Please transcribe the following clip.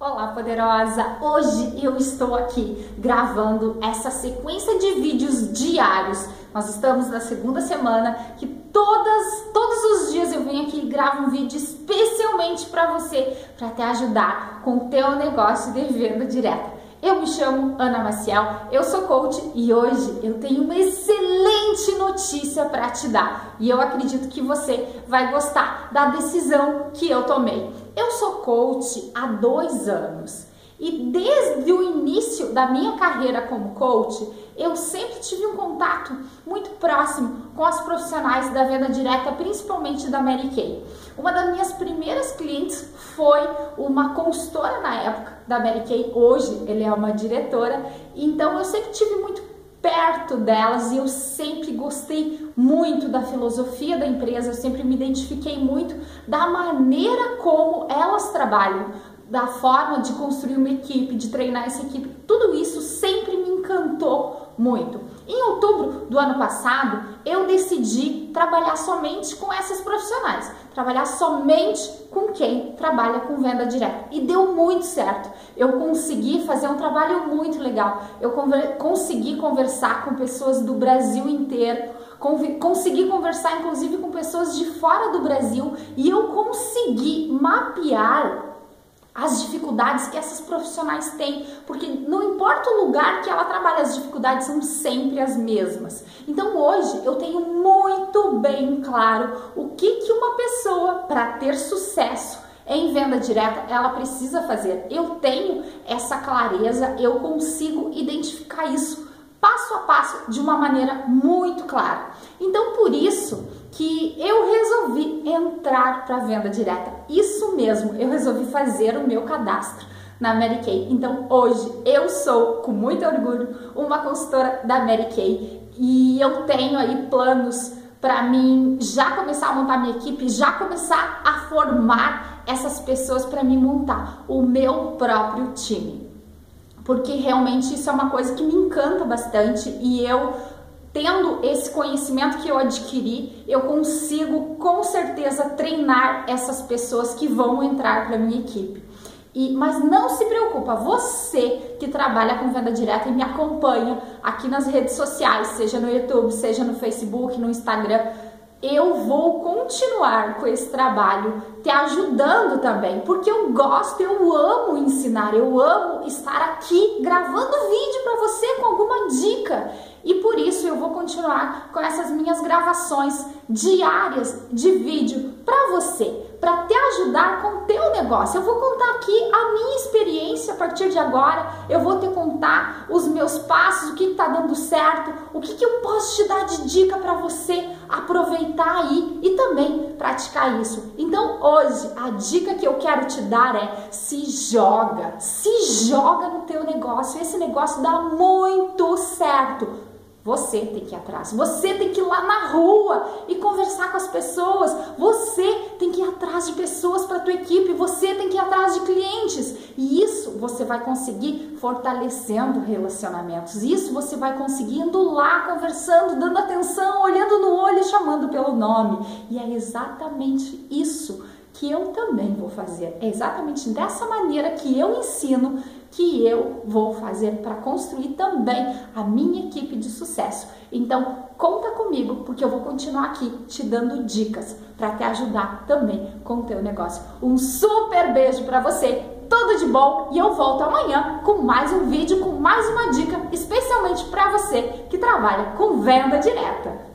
Olá, poderosa! Hoje eu estou aqui gravando essa sequência de vídeos diários. Nós estamos na segunda semana que todas, todos os dias eu venho aqui e gravo um vídeo especialmente para você, para te ajudar com o teu negócio de venda direta. Eu me chamo Ana Maciel, eu sou coach e hoje eu tenho uma excelente notícia para te dar. E eu acredito que você vai gostar da decisão que eu tomei. Eu sou coach há dois anos. E desde o início da minha carreira como coach, eu sempre tive um contato muito próximo com as profissionais da venda direta, principalmente da Mary Kay. Uma das minhas primeiras clientes foi uma consultora na época da Mary Kay, hoje ele é uma diretora, então eu sempre tive muito perto delas e eu sempre gostei muito da filosofia da empresa, eu sempre me identifiquei muito da maneira como elas trabalham, da forma de construir uma equipe, de treinar essa equipe, tudo isso sempre me encantou muito. Em outubro do ano passado, eu decidi trabalhar somente com essas profissionais, trabalhar somente com quem trabalha com venda direta. E deu muito certo. Eu consegui fazer um trabalho muito legal. Eu conver consegui conversar com pessoas do Brasil inteiro, consegui conversar inclusive com pessoas de fora do Brasil e eu consegui mapear as dificuldades que essas profissionais têm, porque não importa o lugar que ela trabalha, as dificuldades são sempre as mesmas. Então hoje eu tenho muito bem claro o que, que uma pessoa, para ter sucesso em venda direta, ela precisa fazer. Eu tenho essa clareza, eu consigo identificar isso passo a passo de uma maneira muito clara. Então por isso que eu resolvi entrar para venda direta. Isso mesmo, eu resolvi fazer o meu cadastro na Mary Kay. Então hoje eu sou, com muito orgulho, uma consultora da Mary Kay e eu tenho aí planos para mim já começar a montar minha equipe, já começar a formar essas pessoas para me montar o meu próprio time. Porque realmente isso é uma coisa que me encanta bastante e eu tendo esse conhecimento que eu adquiri, eu consigo com certeza treinar essas pessoas que vão entrar para minha equipe. E, mas não se preocupa, você que trabalha com venda direta e me acompanha aqui nas redes sociais, seja no YouTube, seja no Facebook, no Instagram, eu vou continuar com esse trabalho te ajudando também, porque eu gosto, eu amo ensinar, eu amo estar aqui gravando vídeo para você com alguma dica. E por isso eu vou continuar com essas minhas gravações diárias de vídeo para você, para te ajudar com o teu negócio. Eu vou contar aqui a minha experiência a partir de agora, eu vou te contar os meus passos, o que está dando certo, o que, que eu posso te dar de dica para você aproveitar aí e também praticar isso. Então hoje a dica que eu quero te dar é se joga, se joga no teu negócio. Esse negócio dá muito certo. Você tem que ir atrás, você tem que ir lá na rua e conversar com as pessoas, você atrás de pessoas para a tua equipe, você tem que ir atrás de clientes. E isso você vai conseguir fortalecendo relacionamentos. Isso você vai conseguindo lá conversando, dando atenção, olhando no olho, chamando pelo nome. E é exatamente isso que eu também vou fazer. É exatamente dessa maneira que eu ensino que eu vou fazer para construir também a minha equipe de sucesso. Então, conta comigo, porque eu vou continuar aqui te dando dicas para te ajudar também com o teu negócio. Um super beijo para você. Tudo de bom e eu volto amanhã com mais um vídeo, com mais uma dica, especialmente para você que trabalha com venda direta.